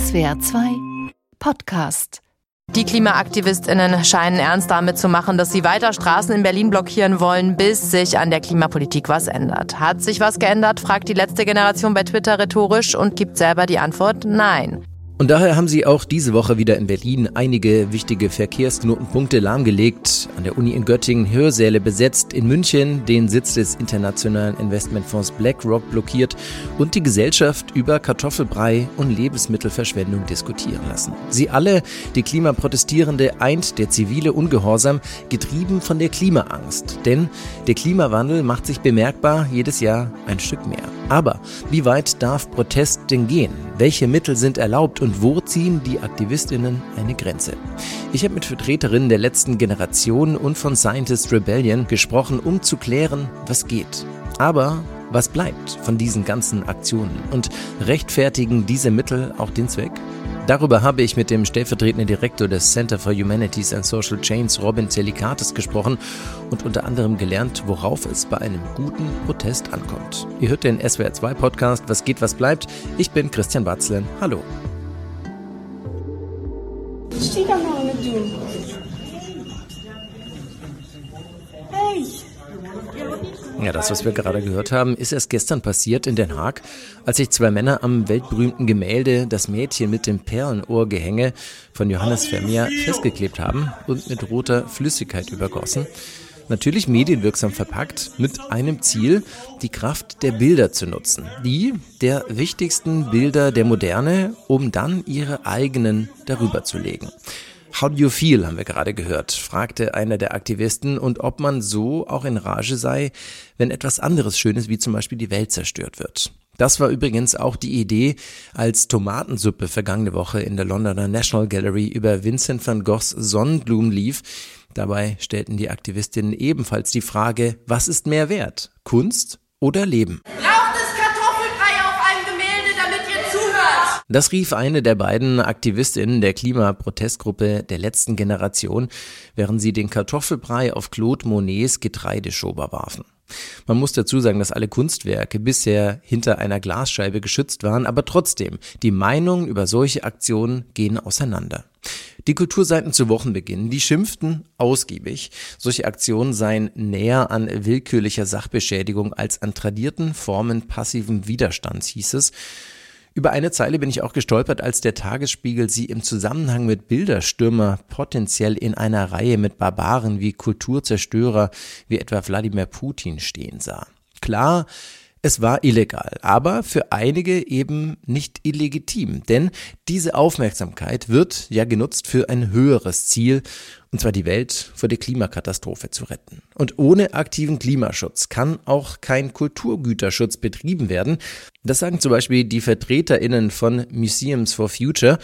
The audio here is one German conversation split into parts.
SWR 2 Podcast. Die KlimaaktivistInnen scheinen ernst damit zu machen, dass sie weiter Straßen in Berlin blockieren wollen, bis sich an der Klimapolitik was ändert. Hat sich was geändert, fragt die letzte Generation bei Twitter rhetorisch und gibt selber die Antwort Nein. Und daher haben sie auch diese Woche wieder in Berlin einige wichtige Verkehrsknotenpunkte lahmgelegt. An der Uni in Göttingen Hörsäle besetzt, in München den Sitz des internationalen Investmentfonds BlackRock blockiert und die Gesellschaft über Kartoffelbrei und Lebensmittelverschwendung diskutieren lassen. Sie alle, die Klimaprotestierende, eint der zivile Ungehorsam, getrieben von der Klimaangst. Denn der Klimawandel macht sich bemerkbar jedes Jahr ein Stück mehr. Aber wie weit darf Protest denn gehen? Welche Mittel sind erlaubt und wo ziehen die Aktivistinnen eine Grenze? Ich habe mit Vertreterinnen der letzten Generation und von Scientist Rebellion gesprochen, um zu klären, was geht. Aber was bleibt von diesen ganzen Aktionen und rechtfertigen diese Mittel auch den Zweck? Darüber habe ich mit dem stellvertretenden Direktor des Center for Humanities and Social Chains, Robin Zelikatis, gesprochen und unter anderem gelernt, worauf es bei einem guten Protest ankommt. Ihr hört den SWR2 Podcast Was geht, was bleibt. Ich bin Christian Batzlen. Hallo. Hey. Ja, das, was wir gerade gehört haben, ist erst gestern passiert in Den Haag, als sich zwei Männer am weltberühmten Gemälde Das Mädchen mit dem Perlenohrgehänge von Johannes Vermeer festgeklebt haben und mit roter Flüssigkeit übergossen. Natürlich medienwirksam verpackt, mit einem Ziel, die Kraft der Bilder zu nutzen. Die der wichtigsten Bilder der Moderne, um dann ihre eigenen darüber zu legen. How do you feel, haben wir gerade gehört, fragte einer der Aktivisten und ob man so auch in Rage sei, wenn etwas anderes Schönes wie zum Beispiel die Welt zerstört wird. Das war übrigens auch die Idee, als Tomatensuppe vergangene Woche in der Londoner National Gallery über Vincent van Goghs Sonnenblumen lief. Dabei stellten die Aktivistinnen ebenfalls die Frage, was ist mehr wert? Kunst oder Leben? Das rief eine der beiden Aktivistinnen der Klimaprotestgruppe der letzten Generation, während sie den Kartoffelbrei auf Claude Monets Getreideschober warfen. Man muss dazu sagen, dass alle Kunstwerke bisher hinter einer Glasscheibe geschützt waren, aber trotzdem, die Meinungen über solche Aktionen gehen auseinander. Die Kulturseiten zu Wochenbeginn, die schimpften ausgiebig. Solche Aktionen seien näher an willkürlicher Sachbeschädigung als an tradierten Formen passiven Widerstands, hieß es. Über eine Zeile bin ich auch gestolpert, als der Tagesspiegel sie im Zusammenhang mit Bilderstürmer potenziell in einer Reihe mit Barbaren wie Kulturzerstörer wie etwa Wladimir Putin stehen sah. Klar, es war illegal, aber für einige eben nicht illegitim, denn diese Aufmerksamkeit wird ja genutzt für ein höheres Ziel, und zwar die Welt vor der Klimakatastrophe zu retten. Und ohne aktiven Klimaschutz kann auch kein Kulturgüterschutz betrieben werden. Das sagen zum Beispiel die VertreterInnen von Museums for Future.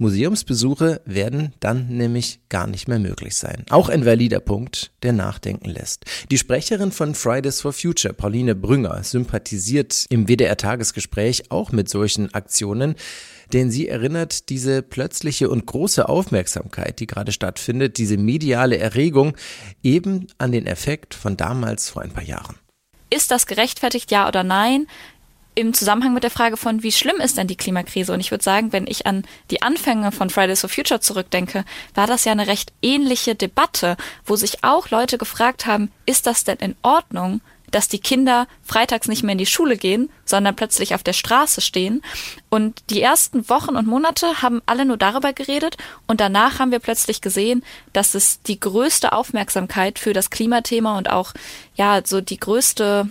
Museumsbesuche werden dann nämlich gar nicht mehr möglich sein. Auch ein valider Punkt, der nachdenken lässt. Die Sprecherin von Fridays for Future, Pauline Brünger, sympathisiert im WDR-Tagesgespräch auch mit solchen Aktionen, denn sie erinnert diese plötzliche und große Aufmerksamkeit, die gerade stattfindet, diese mediale Erregung, eben an den Effekt von damals vor ein paar Jahren. Ist das gerechtfertigt, ja oder nein? Im Zusammenhang mit der Frage von, wie schlimm ist denn die Klimakrise? Und ich würde sagen, wenn ich an die Anfänge von Fridays for Future zurückdenke, war das ja eine recht ähnliche Debatte, wo sich auch Leute gefragt haben, ist das denn in Ordnung, dass die Kinder freitags nicht mehr in die Schule gehen, sondern plötzlich auf der Straße stehen. Und die ersten Wochen und Monate haben alle nur darüber geredet und danach haben wir plötzlich gesehen, dass es die größte Aufmerksamkeit für das Klimathema und auch ja so die größte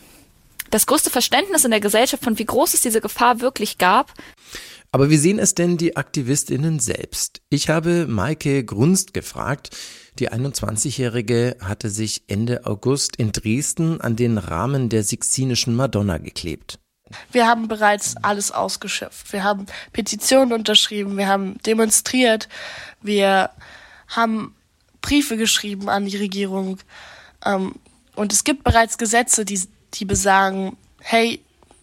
das größte Verständnis in der Gesellschaft von wie groß es diese Gefahr wirklich gab. Aber wie sehen es denn die AktivistInnen selbst? Ich habe Maike Grunst gefragt. Die 21-Jährige hatte sich Ende August in Dresden an den Rahmen der Sixtinischen Madonna geklebt. Wir haben bereits alles ausgeschöpft. Wir haben Petitionen unterschrieben, wir haben demonstriert, wir haben Briefe geschrieben an die Regierung. Ähm, und es gibt bereits Gesetze, die die besagen, hey,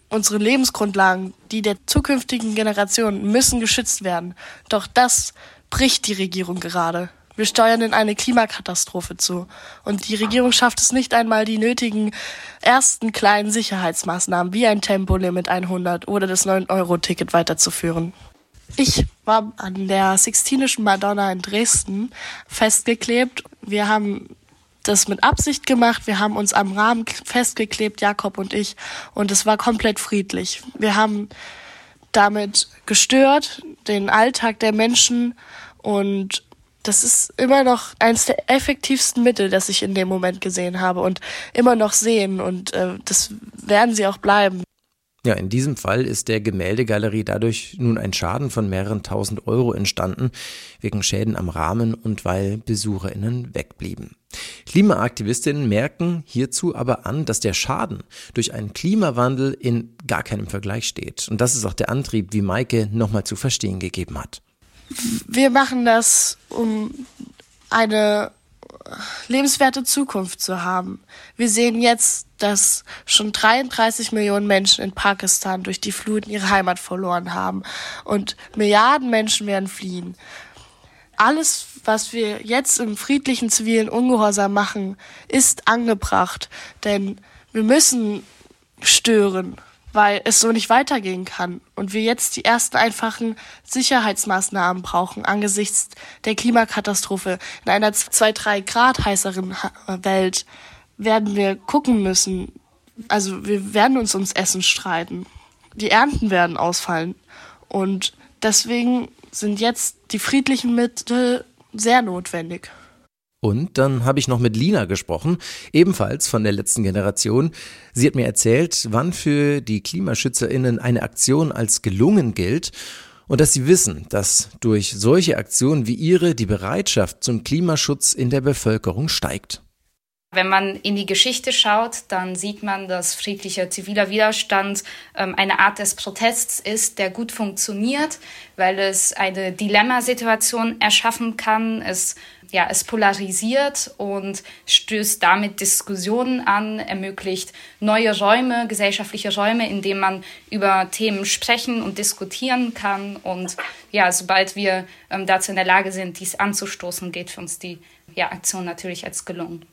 unsere Lebensgrundlagen, die der zukünftigen Generation müssen geschützt werden. Doch das bricht die Regierung gerade. Wir steuern in eine Klimakatastrophe zu. Und die Regierung schafft es nicht einmal, die nötigen ersten kleinen Sicherheitsmaßnahmen wie ein Tempolimit 100 oder das 9-Euro-Ticket weiterzuführen. Ich war an der Sixtinischen Madonna in Dresden festgeklebt. Wir haben das mit Absicht gemacht. Wir haben uns am Rahmen festgeklebt, Jakob und ich, und es war komplett friedlich. Wir haben damit gestört, den Alltag der Menschen und das ist immer noch eines der effektivsten Mittel, das ich in dem Moment gesehen habe und immer noch sehen und äh, das werden sie auch bleiben. Ja, in diesem Fall ist der Gemäldegalerie dadurch nun ein Schaden von mehreren tausend Euro entstanden, wegen Schäden am Rahmen und weil BesucherInnen wegblieben. Klimaaktivistinnen merken hierzu aber an, dass der Schaden durch einen Klimawandel in gar keinem Vergleich steht. Und das ist auch der Antrieb, wie Maike nochmal zu verstehen gegeben hat. Wir machen das, um eine lebenswerte Zukunft zu haben. Wir sehen jetzt, dass schon 33 Millionen Menschen in Pakistan durch die Fluten ihre Heimat verloren haben und Milliarden Menschen werden fliehen. Alles, was wir jetzt im friedlichen zivilen Ungehorsam machen, ist angebracht, denn wir müssen stören weil es so nicht weitergehen kann und wir jetzt die ersten einfachen Sicherheitsmaßnahmen brauchen angesichts der Klimakatastrophe in einer zwei drei Grad heißeren Welt werden wir gucken müssen. Also wir werden uns ums Essen streiten. Die Ernten werden ausfallen und deswegen sind jetzt die friedlichen Mittel sehr notwendig. Und dann habe ich noch mit Lina gesprochen, ebenfalls von der letzten Generation. Sie hat mir erzählt, wann für die KlimaschützerInnen eine Aktion als gelungen gilt und dass sie wissen, dass durch solche Aktionen wie ihre die Bereitschaft zum Klimaschutz in der Bevölkerung steigt. Wenn man in die Geschichte schaut, dann sieht man, dass friedlicher ziviler Widerstand ähm, eine Art des Protests ist, der gut funktioniert, weil es eine Dilemmasituation erschaffen kann. Es ja, es polarisiert und stößt damit Diskussionen an, ermöglicht neue Räume, gesellschaftliche Räume, in denen man über Themen sprechen und diskutieren kann. Und ja, sobald wir ähm, dazu in der Lage sind, dies anzustoßen, geht für uns die ja, Aktion natürlich als gelungen.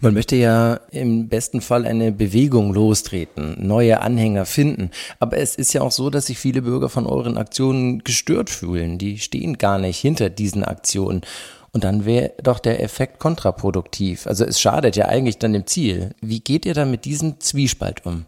Man möchte ja im besten Fall eine Bewegung lostreten, neue Anhänger finden. Aber es ist ja auch so, dass sich viele Bürger von euren Aktionen gestört fühlen. Die stehen gar nicht hinter diesen Aktionen. Und dann wäre doch der Effekt kontraproduktiv. Also es schadet ja eigentlich dann dem Ziel. Wie geht ihr da mit diesem Zwiespalt um?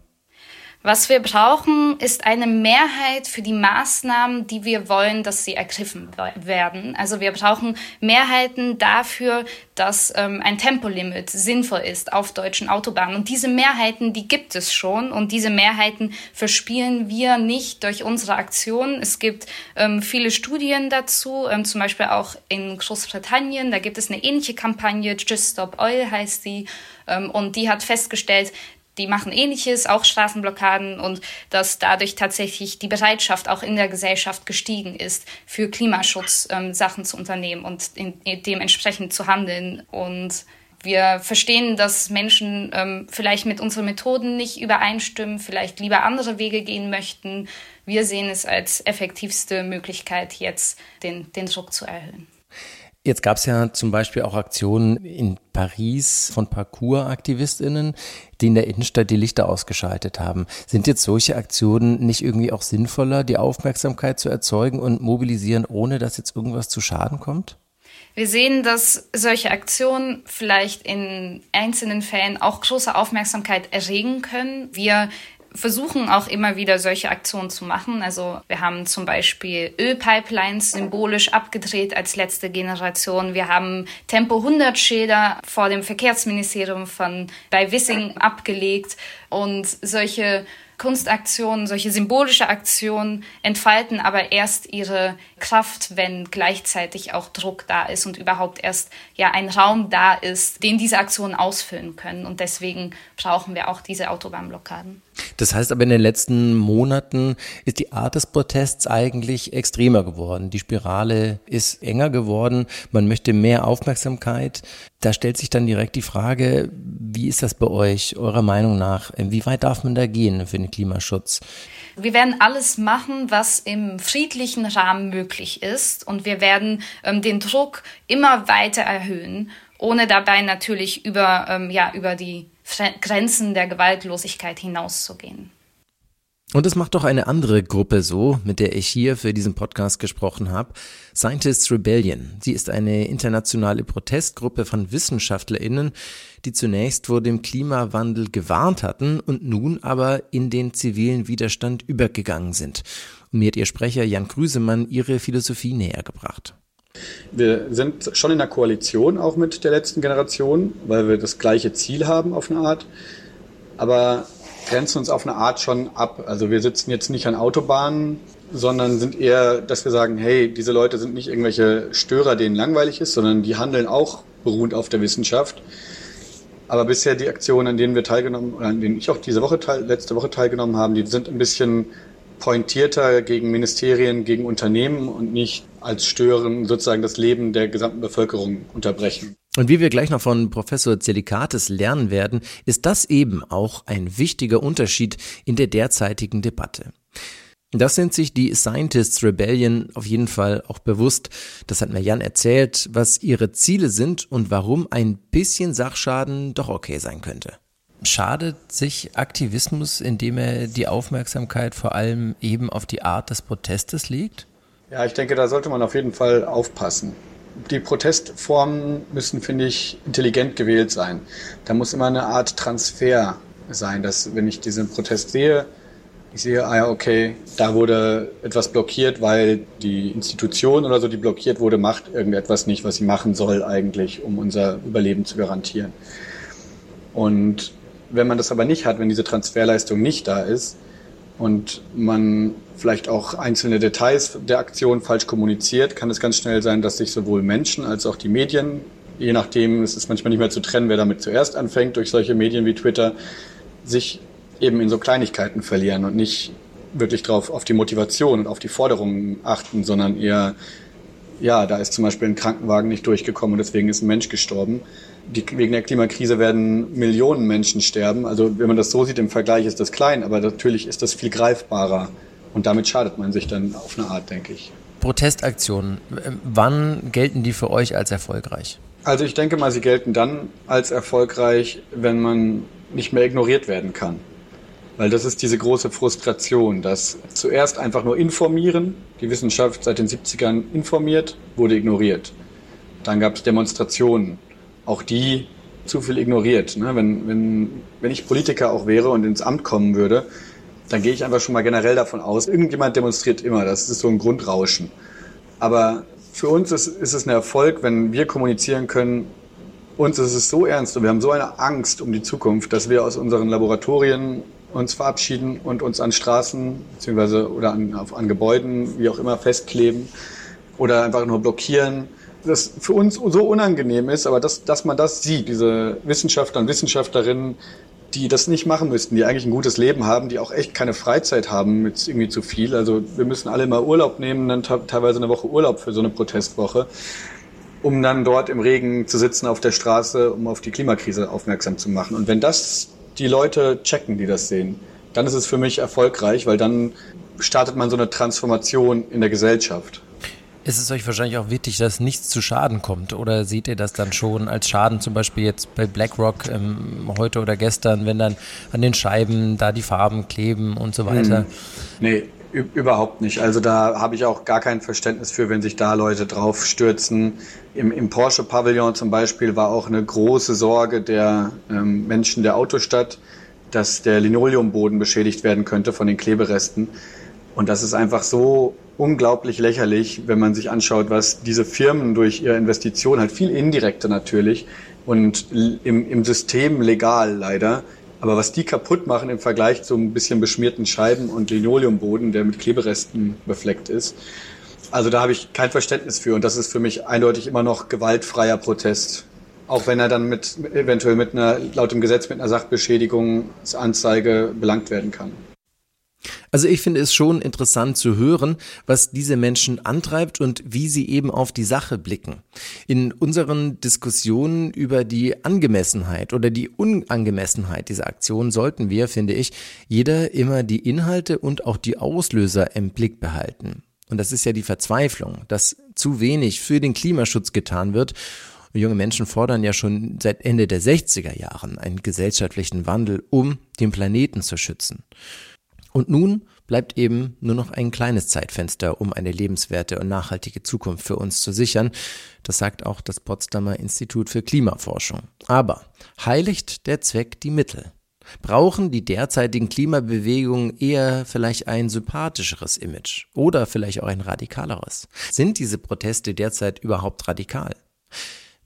Was wir brauchen, ist eine Mehrheit für die Maßnahmen, die wir wollen, dass sie ergriffen werden. Also wir brauchen Mehrheiten dafür, dass ähm, ein Tempolimit sinnvoll ist auf deutschen Autobahnen. Und diese Mehrheiten, die gibt es schon. Und diese Mehrheiten verspielen wir nicht durch unsere Aktionen. Es gibt ähm, viele Studien dazu, ähm, zum Beispiel auch in Großbritannien. Da gibt es eine ähnliche Kampagne, Just Stop Oil heißt die. Ähm, und die hat festgestellt, die machen ähnliches, auch Straßenblockaden und dass dadurch tatsächlich die Bereitschaft auch in der Gesellschaft gestiegen ist, für Klimaschutz ähm, Sachen zu unternehmen und in, in dementsprechend zu handeln. Und wir verstehen, dass Menschen ähm, vielleicht mit unseren Methoden nicht übereinstimmen, vielleicht lieber andere Wege gehen möchten. Wir sehen es als effektivste Möglichkeit, jetzt den, den Druck zu erhöhen. Jetzt gab es ja zum Beispiel auch Aktionen in Paris von Parkour-AktivistInnen, die in der Innenstadt die Lichter ausgeschaltet haben. Sind jetzt solche Aktionen nicht irgendwie auch sinnvoller, die Aufmerksamkeit zu erzeugen und mobilisieren, ohne dass jetzt irgendwas zu Schaden kommt? Wir sehen, dass solche Aktionen vielleicht in einzelnen Fällen auch große Aufmerksamkeit erregen können. Wir versuchen auch immer wieder solche Aktionen zu machen. Also wir haben zum Beispiel Ölpipelines symbolisch abgedreht als letzte Generation. Wir haben Tempo 100 Schilder vor dem Verkehrsministerium von bei Wissing abgelegt und solche Kunstaktionen, solche symbolische Aktionen entfalten aber erst ihre Kraft, wenn gleichzeitig auch Druck da ist und überhaupt erst ja ein Raum da ist, den diese Aktionen ausfüllen können. Und deswegen brauchen wir auch diese Autobahnblockaden. Das heißt aber in den letzten Monaten ist die Art des Protests eigentlich extremer geworden. Die Spirale ist enger geworden. Man möchte mehr Aufmerksamkeit. Da stellt sich dann direkt die Frage, wie ist das bei euch, eurer Meinung nach? Wie weit darf man da gehen für den Klimaschutz? Wir werden alles machen, was im friedlichen Rahmen möglich ist. Und wir werden ähm, den Druck immer weiter erhöhen, ohne dabei natürlich über, ähm, ja, über die Grenzen der Gewaltlosigkeit hinauszugehen. Und es macht doch eine andere Gruppe so, mit der ich hier für diesen Podcast gesprochen habe. Scientists Rebellion. Sie ist eine internationale Protestgruppe von WissenschaftlerInnen, die zunächst vor dem Klimawandel gewarnt hatten und nun aber in den zivilen Widerstand übergegangen sind. Und mir hat ihr Sprecher Jan Krüsemann ihre Philosophie näher gebracht. Wir sind schon in der Koalition auch mit der letzten Generation, weil wir das gleiche Ziel haben auf eine Art. Aber grenzen uns auf eine Art schon ab. Also wir sitzen jetzt nicht an Autobahnen, sondern sind eher, dass wir sagen, hey, diese Leute sind nicht irgendwelche Störer, denen langweilig ist, sondern die handeln auch beruhend auf der Wissenschaft. Aber bisher die Aktionen, an denen wir teilgenommen, an denen ich auch diese Woche, letzte Woche teilgenommen habe, die sind ein bisschen pointierter gegen Ministerien, gegen Unternehmen und nicht als Stören sozusagen das Leben der gesamten Bevölkerung unterbrechen. Und wie wir gleich noch von Professor Zelikates lernen werden, ist das eben auch ein wichtiger Unterschied in der derzeitigen Debatte. Das sind sich die Scientists Rebellion auf jeden Fall auch bewusst. Das hat mir Jan erzählt, was ihre Ziele sind und warum ein bisschen Sachschaden doch okay sein könnte. Schadet sich Aktivismus, indem er die Aufmerksamkeit vor allem eben auf die Art des Protestes legt? Ja, ich denke, da sollte man auf jeden Fall aufpassen die Protestformen müssen, finde ich, intelligent gewählt sein. Da muss immer eine Art Transfer sein, dass wenn ich diesen Protest sehe, ich sehe, ah ja, okay, da wurde etwas blockiert, weil die Institution oder so, die blockiert wurde, macht irgendetwas nicht, was sie machen soll eigentlich, um unser Überleben zu garantieren. Und wenn man das aber nicht hat, wenn diese Transferleistung nicht da ist, und man vielleicht auch einzelne Details der Aktion falsch kommuniziert, kann es ganz schnell sein, dass sich sowohl Menschen als auch die Medien, je nachdem, es ist manchmal nicht mehr zu trennen, wer damit zuerst anfängt, durch solche Medien wie Twitter, sich eben in so Kleinigkeiten verlieren und nicht wirklich drauf auf die Motivation und auf die Forderungen achten, sondern eher, ja, da ist zum Beispiel ein Krankenwagen nicht durchgekommen und deswegen ist ein Mensch gestorben die, wegen der Klimakrise werden Millionen Menschen sterben. Also wenn man das so sieht, im Vergleich ist das klein, aber natürlich ist das viel greifbarer. Und damit schadet man sich dann auf eine Art, denke ich. Protestaktionen, wann gelten die für euch als erfolgreich? Also ich denke mal, sie gelten dann als erfolgreich, wenn man nicht mehr ignoriert werden kann. Weil das ist diese große Frustration, dass zuerst einfach nur informieren, die Wissenschaft seit den 70ern informiert, wurde ignoriert. Dann gab es Demonstrationen, auch die zu viel ignoriert. Ne? Wenn, wenn, wenn ich Politiker auch wäre und ins Amt kommen würde, dann gehe ich einfach schon mal generell davon aus, irgendjemand demonstriert immer. Das ist so ein Grundrauschen. Aber für uns ist, ist es ein Erfolg, wenn wir kommunizieren können, uns ist es so ernst und wir haben so eine Angst um die Zukunft, dass wir aus unseren Laboratorien uns verabschieden und uns an Straßen beziehungsweise oder an, auf, an Gebäuden, wie auch immer, festkleben oder einfach nur blockieren das für uns so unangenehm ist, aber dass, dass man das sieht, diese Wissenschaftler und Wissenschaftlerinnen, die das nicht machen müssten, die eigentlich ein gutes Leben haben, die auch echt keine Freizeit haben mit irgendwie zu viel. Also wir müssen alle mal Urlaub nehmen, dann teilweise eine Woche Urlaub für so eine Protestwoche, um dann dort im Regen zu sitzen auf der Straße, um auf die Klimakrise aufmerksam zu machen. Und wenn das die Leute checken, die das sehen, dann ist es für mich erfolgreich, weil dann startet man so eine Transformation in der Gesellschaft ist es euch wahrscheinlich auch wichtig, dass nichts zu Schaden kommt. Oder seht ihr das dann schon als Schaden, zum Beispiel jetzt bei BlackRock ähm, heute oder gestern, wenn dann an den Scheiben da die Farben kleben und so weiter? Hm. Nee, überhaupt nicht. Also da habe ich auch gar kein Verständnis für, wenn sich da Leute drauf stürzen. Im, im Porsche-Pavillon zum Beispiel war auch eine große Sorge der ähm, Menschen der Autostadt, dass der Linoleumboden beschädigt werden könnte von den Kleberesten. Und das ist einfach so unglaublich lächerlich, wenn man sich anschaut, was diese Firmen durch ihre Investition halt viel indirekter natürlich und im, im System legal leider, aber was die kaputt machen im Vergleich zu ein bisschen beschmierten Scheiben und Linoleumboden, der mit Kleberesten befleckt ist. Also da habe ich kein Verständnis für und das ist für mich eindeutig immer noch gewaltfreier Protest. Auch wenn er dann mit eventuell mit einer laut dem Gesetz mit einer Sachbeschädigungsanzeige belangt werden kann. Also ich finde es schon interessant zu hören, was diese Menschen antreibt und wie sie eben auf die Sache blicken. In unseren Diskussionen über die Angemessenheit oder die Unangemessenheit dieser Aktion sollten wir, finde ich, jeder immer die Inhalte und auch die Auslöser im Blick behalten. Und das ist ja die Verzweiflung, dass zu wenig für den Klimaschutz getan wird junge Menschen fordern ja schon seit Ende der 60er Jahren einen gesellschaftlichen Wandel, um den Planeten zu schützen. Und nun bleibt eben nur noch ein kleines Zeitfenster, um eine lebenswerte und nachhaltige Zukunft für uns zu sichern. Das sagt auch das Potsdamer Institut für Klimaforschung. Aber heiligt der Zweck die Mittel? Brauchen die derzeitigen Klimabewegungen eher vielleicht ein sympathischeres Image oder vielleicht auch ein radikaleres? Sind diese Proteste derzeit überhaupt radikal?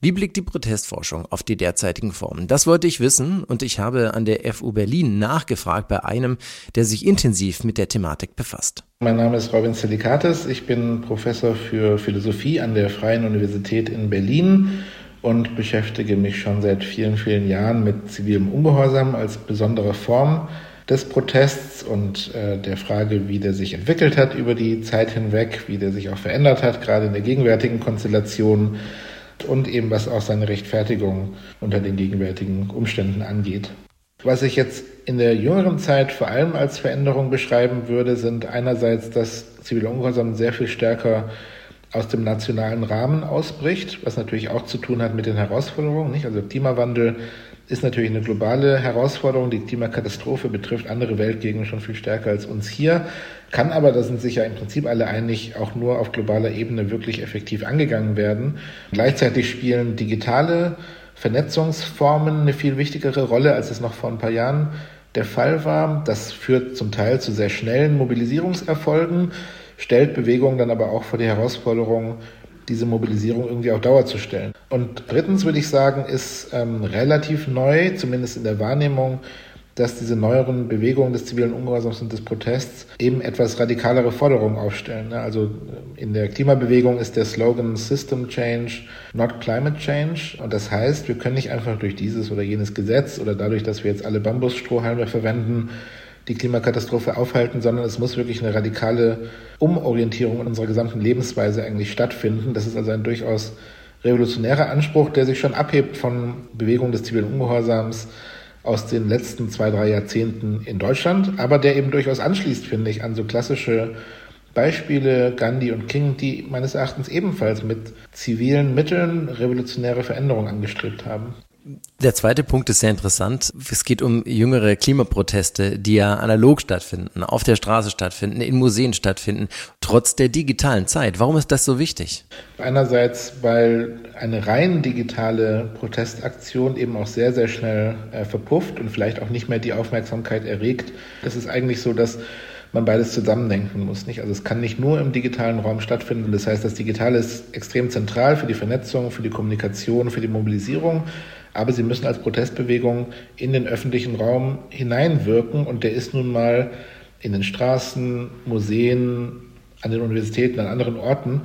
Wie blickt die Protestforschung auf die derzeitigen Formen? Das wollte ich wissen und ich habe an der FU Berlin nachgefragt bei einem, der sich intensiv mit der Thematik befasst. Mein Name ist Robin Selikatis, ich bin Professor für Philosophie an der Freien Universität in Berlin und beschäftige mich schon seit vielen, vielen Jahren mit zivilem Ungehorsam als besondere Form des Protests und äh, der Frage, wie der sich entwickelt hat über die Zeit hinweg, wie der sich auch verändert hat, gerade in der gegenwärtigen Konstellation und eben was auch seine Rechtfertigung unter den gegenwärtigen Umständen angeht. Was ich jetzt in der jüngeren Zeit vor allem als Veränderung beschreiben würde, sind einerseits, dass ziviler Ungehorsam sehr viel stärker aus dem nationalen Rahmen ausbricht, was natürlich auch zu tun hat mit den Herausforderungen. Nicht? Also Klimawandel ist natürlich eine globale Herausforderung. Die Klimakatastrophe betrifft andere Weltgegenden schon viel stärker als uns hier, kann aber, da sind sich ja im Prinzip alle einig, auch nur auf globaler Ebene wirklich effektiv angegangen werden. Gleichzeitig spielen digitale Vernetzungsformen eine viel wichtigere Rolle, als es noch vor ein paar Jahren der Fall war. Das führt zum Teil zu sehr schnellen Mobilisierungserfolgen, stellt Bewegungen dann aber auch vor die Herausforderung, diese Mobilisierung irgendwie auf Dauer zu stellen. Und drittens würde ich sagen, ist ähm, relativ neu, zumindest in der Wahrnehmung, dass diese neueren Bewegungen des zivilen Ungehorsams und des Protests eben etwas radikalere Forderungen aufstellen. Ne? Also in der Klimabewegung ist der Slogan System Change, not Climate Change. Und das heißt, wir können nicht einfach durch dieses oder jenes Gesetz oder dadurch, dass wir jetzt alle Bambusstrohhalme verwenden, die Klimakatastrophe aufhalten, sondern es muss wirklich eine radikale Umorientierung in unserer gesamten Lebensweise eigentlich stattfinden. Das ist also ein durchaus revolutionärer Anspruch, der sich schon abhebt von Bewegungen des zivilen Ungehorsams aus den letzten zwei, drei Jahrzehnten in Deutschland, aber der eben durchaus anschließt, finde ich, an so klassische Beispiele, Gandhi und King, die meines Erachtens ebenfalls mit zivilen Mitteln revolutionäre Veränderungen angestrebt haben. Der zweite Punkt ist sehr interessant. Es geht um jüngere Klimaproteste, die ja analog stattfinden, auf der Straße stattfinden, in Museen stattfinden, trotz der digitalen Zeit. Warum ist das so wichtig? Einerseits, weil eine rein digitale Protestaktion eben auch sehr, sehr schnell äh, verpufft und vielleicht auch nicht mehr die Aufmerksamkeit erregt. Es ist eigentlich so, dass man beides zusammendenken muss. Nicht? Also es kann nicht nur im digitalen Raum stattfinden. Das heißt, das Digitale ist extrem zentral für die Vernetzung, für die Kommunikation, für die Mobilisierung aber sie müssen als Protestbewegung in den öffentlichen Raum hineinwirken. Und der ist nun mal in den Straßen, Museen, an den Universitäten, an anderen Orten,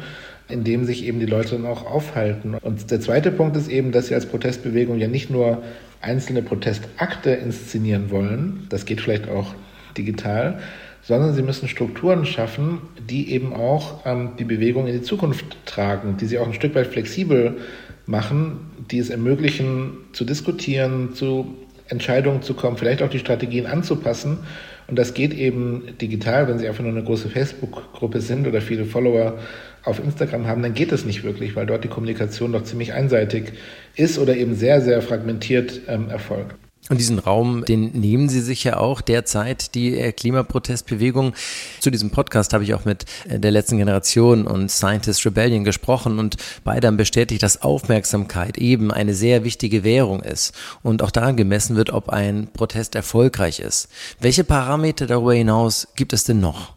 in dem sich eben die Leute dann auch aufhalten. Und der zweite Punkt ist eben, dass sie als Protestbewegung ja nicht nur einzelne Protestakte inszenieren wollen, das geht vielleicht auch digital, sondern sie müssen Strukturen schaffen, die eben auch ähm, die Bewegung in die Zukunft tragen, die sie auch ein Stück weit flexibel machen, die es ermöglichen, zu diskutieren, zu Entscheidungen zu kommen, vielleicht auch die Strategien anzupassen. Und das geht eben digital, wenn Sie einfach nur eine große Facebook-Gruppe sind oder viele Follower auf Instagram haben, dann geht es nicht wirklich, weil dort die Kommunikation doch ziemlich einseitig ist oder eben sehr, sehr fragmentiert ähm, erfolgt. Und diesen Raum, den nehmen Sie sich ja auch derzeit, die äh, Klimaprotestbewegung. Zu diesem Podcast habe ich auch mit äh, der letzten Generation und Scientist Rebellion gesprochen und beide haben bestätigt, dass Aufmerksamkeit eben eine sehr wichtige Währung ist und auch daran gemessen wird, ob ein Protest erfolgreich ist. Welche Parameter darüber hinaus gibt es denn noch?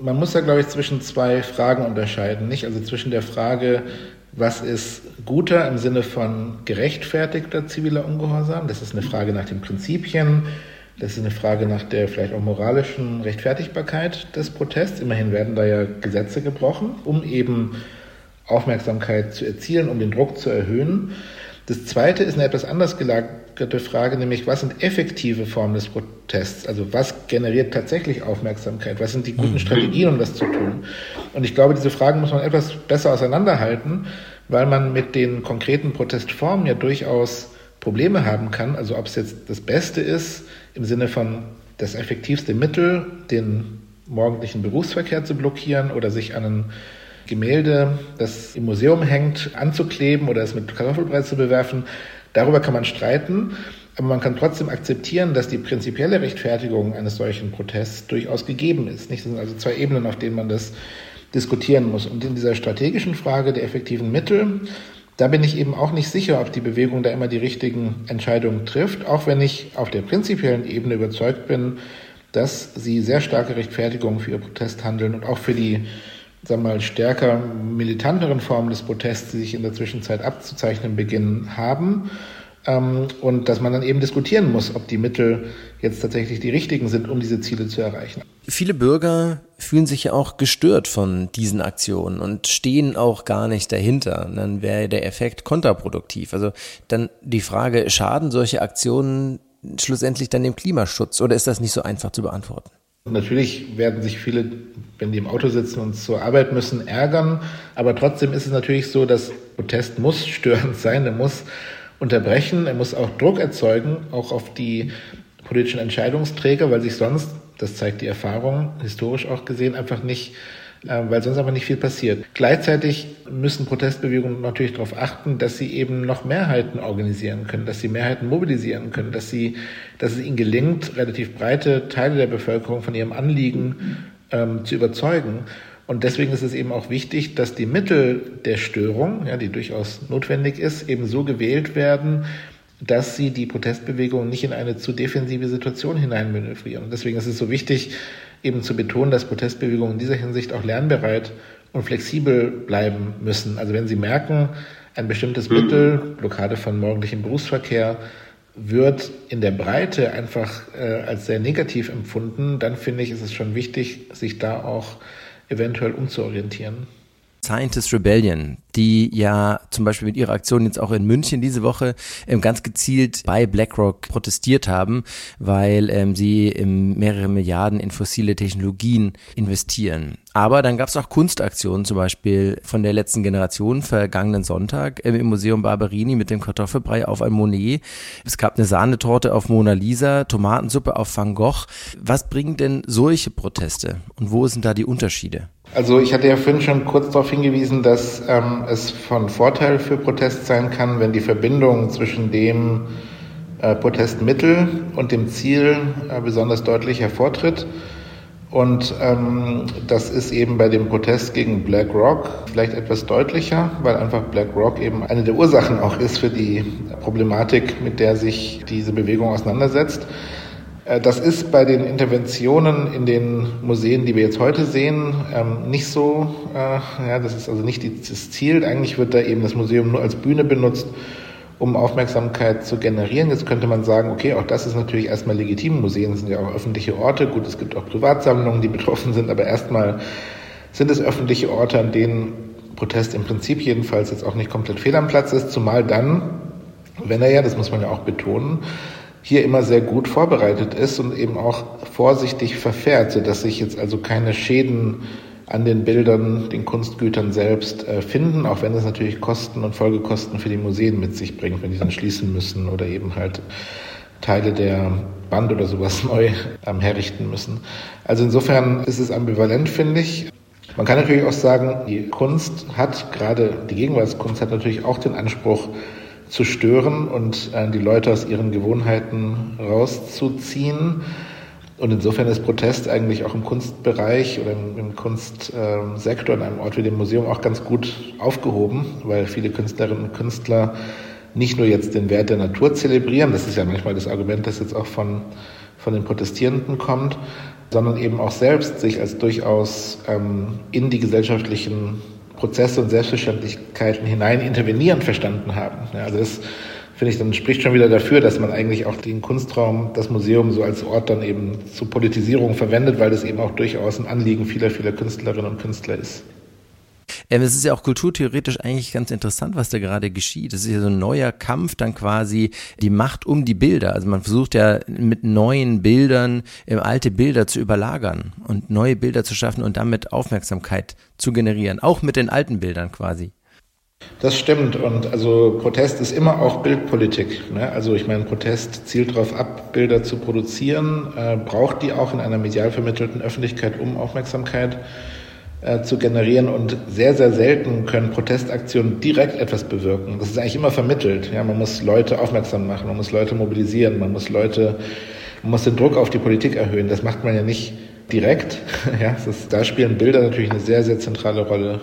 Man muss da, glaube ich, zwischen zwei Fragen unterscheiden, nicht? Also zwischen der Frage, was ist guter im Sinne von gerechtfertigter ziviler Ungehorsam? Das ist eine Frage nach den Prinzipien. Das ist eine Frage nach der vielleicht auch moralischen Rechtfertigbarkeit des Protests. Immerhin werden da ja Gesetze gebrochen, um eben Aufmerksamkeit zu erzielen, um den Druck zu erhöhen. Das zweite ist eine etwas anders gelagerte Frage, nämlich was sind effektive Formen des Protests? Also was generiert tatsächlich Aufmerksamkeit? Was sind die guten mhm. Strategien, um das zu tun? Und ich glaube, diese Fragen muss man etwas besser auseinanderhalten, weil man mit den konkreten Protestformen ja durchaus Probleme haben kann. Also ob es jetzt das Beste ist, im Sinne von das effektivste Mittel, den morgendlichen Berufsverkehr zu blockieren oder sich an ein Gemälde, das im Museum hängt, anzukleben oder es mit Kartoffelbrei zu bewerfen. Darüber kann man streiten. Aber man kann trotzdem akzeptieren, dass die prinzipielle Rechtfertigung eines solchen Protests durchaus gegeben ist. Das sind also zwei Ebenen, auf denen man das diskutieren muss. Und in dieser strategischen Frage der effektiven Mittel, da bin ich eben auch nicht sicher, ob die Bewegung da immer die richtigen Entscheidungen trifft, auch wenn ich auf der prinzipiellen Ebene überzeugt bin, dass sie sehr starke Rechtfertigungen für ihr Protest handeln und auch für die sagen wir mal, stärker militanteren Formen des Protests, die sich in der Zwischenzeit abzuzeichnen beginnen, haben. Ähm, und dass man dann eben diskutieren muss, ob die Mittel jetzt tatsächlich die richtigen sind, um diese Ziele zu erreichen. Viele Bürger fühlen sich ja auch gestört von diesen Aktionen und stehen auch gar nicht dahinter. Dann wäre der Effekt kontraproduktiv. Also dann die Frage, schaden solche Aktionen schlussendlich dann dem Klimaschutz oder ist das nicht so einfach zu beantworten? Natürlich werden sich viele, wenn die im Auto sitzen und zur Arbeit müssen, ärgern. Aber trotzdem ist es natürlich so, dass Protest muss störend sein. Er muss unterbrechen. Er muss auch Druck erzeugen, auch auf die politischen Entscheidungsträger, weil sich sonst, das zeigt die Erfahrung, historisch auch gesehen, einfach nicht, weil sonst einfach nicht viel passiert. Gleichzeitig müssen Protestbewegungen natürlich darauf achten, dass sie eben noch Mehrheiten organisieren können, dass sie Mehrheiten mobilisieren können, dass sie, dass es ihnen gelingt, relativ breite Teile der Bevölkerung von ihrem Anliegen ähm, zu überzeugen. Und deswegen ist es eben auch wichtig, dass die Mittel der Störung, ja, die durchaus notwendig ist, eben so gewählt werden, dass sie die Protestbewegung nicht in eine zu defensive Situation hineinmanövrieren. Und deswegen ist es so wichtig, eben zu betonen, dass Protestbewegungen in dieser Hinsicht auch lernbereit und flexibel bleiben müssen. Also wenn sie merken, ein bestimmtes Mittel, Blockade von morgendlichem Berufsverkehr, wird in der Breite einfach äh, als sehr negativ empfunden, dann finde ich, ist es schon wichtig, sich da auch eventuell umzuorientieren. Scientist Rebellion, die ja zum Beispiel mit ihrer Aktion jetzt auch in München diese Woche ähm, ganz gezielt bei BlackRock protestiert haben, weil ähm, sie ähm, mehrere Milliarden in fossile Technologien investieren. Aber dann gab es auch Kunstaktionen, zum Beispiel von der letzten Generation, vergangenen Sonntag ähm, im Museum Barberini mit dem Kartoffelbrei auf ein Monet. Es gab eine Sahnetorte auf Mona Lisa, Tomatensuppe auf Van Gogh. Was bringen denn solche Proteste und wo sind da die Unterschiede? Also ich hatte ja vorhin schon kurz darauf hingewiesen, dass ähm, es von Vorteil für Protest sein kann, wenn die Verbindung zwischen dem äh, Protestmittel und dem Ziel äh, besonders deutlich hervortritt. Und ähm, das ist eben bei dem Protest gegen BlackRock vielleicht etwas deutlicher, weil einfach BlackRock eben eine der Ursachen auch ist für die Problematik, mit der sich diese Bewegung auseinandersetzt. Äh, das ist bei den Interventionen in den Museen, die wir jetzt heute sehen, ähm, nicht so. Äh, ja, das ist also nicht das Ziel. Eigentlich wird da eben das Museum nur als Bühne benutzt, um Aufmerksamkeit zu generieren. Jetzt könnte man sagen, okay, auch das ist natürlich erstmal legitim. Museen sind ja auch öffentliche Orte. Gut, es gibt auch Privatsammlungen, die betroffen sind, aber erstmal sind es öffentliche Orte, an denen Protest im Prinzip jedenfalls jetzt auch nicht komplett fehl am Platz ist, zumal dann, wenn er ja, das muss man ja auch betonen, hier immer sehr gut vorbereitet ist und eben auch vorsichtig verfährt, sodass sich jetzt also keine Schäden an den Bildern, den Kunstgütern selbst äh, finden, auch wenn es natürlich Kosten und Folgekosten für die Museen mit sich bringt, wenn die dann schließen müssen oder eben halt Teile der Band oder sowas neu ähm, herrichten müssen. Also insofern ist es ambivalent, finde ich. Man kann natürlich auch sagen, die Kunst hat, gerade die Gegenwartskunst hat natürlich auch den Anspruch, zu stören und äh, die Leute aus ihren Gewohnheiten rauszuziehen. Und insofern ist Protest eigentlich auch im Kunstbereich oder im, im Kunstsektor in einem Ort wie dem Museum auch ganz gut aufgehoben, weil viele Künstlerinnen und Künstler nicht nur jetzt den Wert der Natur zelebrieren, das ist ja manchmal das Argument, das jetzt auch von, von den Protestierenden kommt, sondern eben auch selbst sich als durchaus ähm, in die gesellschaftlichen Prozesse und Selbstverständlichkeiten hinein intervenieren verstanden haben. Ja, also das finde ich, dann spricht schon wieder dafür, dass man eigentlich auch den Kunstraum, das Museum so als Ort dann eben zur Politisierung verwendet, weil das eben auch durchaus ein Anliegen vieler, vieler Künstlerinnen und Künstler ist. Ähm, es ist ja auch kulturtheoretisch eigentlich ganz interessant, was da gerade geschieht. Es ist ja so ein neuer Kampf, dann quasi die Macht um die Bilder. Also man versucht ja mit neuen Bildern ähm, alte Bilder zu überlagern und neue Bilder zu schaffen und damit Aufmerksamkeit zu generieren. Auch mit den alten Bildern quasi. Das stimmt. Und also Protest ist immer auch Bildpolitik. Ne? Also ich meine, Protest zielt darauf ab, Bilder zu produzieren, äh, braucht die auch in einer medial vermittelten Öffentlichkeit um Aufmerksamkeit äh, zu generieren und sehr, sehr selten können Protestaktionen direkt etwas bewirken. Das ist eigentlich immer vermittelt. Ja, man muss Leute aufmerksam machen, man muss Leute mobilisieren, man muss Leute, man muss den Druck auf die Politik erhöhen. Das macht man ja nicht direkt. Ja, ist, da spielen Bilder natürlich eine sehr, sehr zentrale Rolle.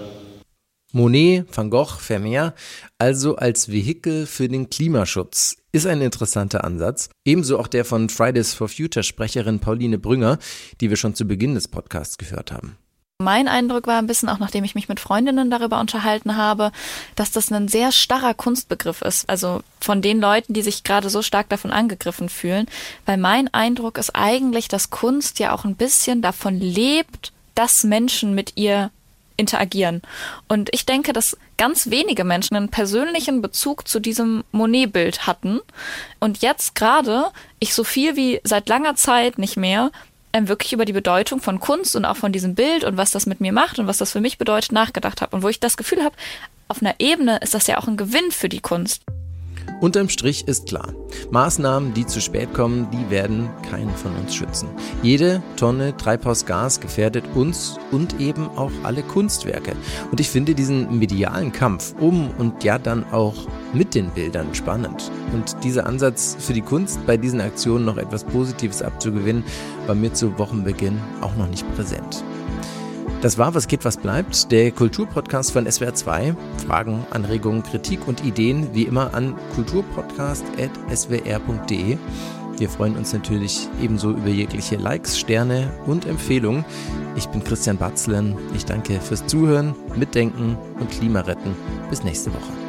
Monet, Van Gogh, Vermeer, also als Vehikel für den Klimaschutz, ist ein interessanter Ansatz. Ebenso auch der von Fridays for Future Sprecherin Pauline Brünger, die wir schon zu Beginn des Podcasts gehört haben. Mein Eindruck war ein bisschen, auch nachdem ich mich mit Freundinnen darüber unterhalten habe, dass das ein sehr starrer Kunstbegriff ist. Also von den Leuten, die sich gerade so stark davon angegriffen fühlen. Weil mein Eindruck ist eigentlich, dass Kunst ja auch ein bisschen davon lebt, dass Menschen mit ihr interagieren. Und ich denke, dass ganz wenige Menschen einen persönlichen Bezug zu diesem Monet-Bild hatten. Und jetzt gerade ich so viel wie seit langer Zeit nicht mehr ähm, wirklich über die Bedeutung von Kunst und auch von diesem Bild und was das mit mir macht und was das für mich bedeutet nachgedacht habe. Und wo ich das Gefühl habe, auf einer Ebene ist das ja auch ein Gewinn für die Kunst. Unterm Strich ist klar, Maßnahmen, die zu spät kommen, die werden keinen von uns schützen. Jede Tonne Treibhausgas gefährdet uns und eben auch alle Kunstwerke. Und ich finde diesen medialen Kampf um und ja dann auch mit den Bildern spannend. Und dieser Ansatz für die Kunst bei diesen Aktionen noch etwas Positives abzugewinnen, war mir zu Wochenbeginn auch noch nicht präsent. Das war Was geht, was bleibt, der Kulturpodcast von SWR 2. Fragen, Anregungen, Kritik und Ideen wie immer an kulturpodcast.swr.de. Wir freuen uns natürlich ebenso über jegliche Likes, Sterne und Empfehlungen. Ich bin Christian Batzlen. Ich danke fürs Zuhören, Mitdenken und Klimaretten. Bis nächste Woche.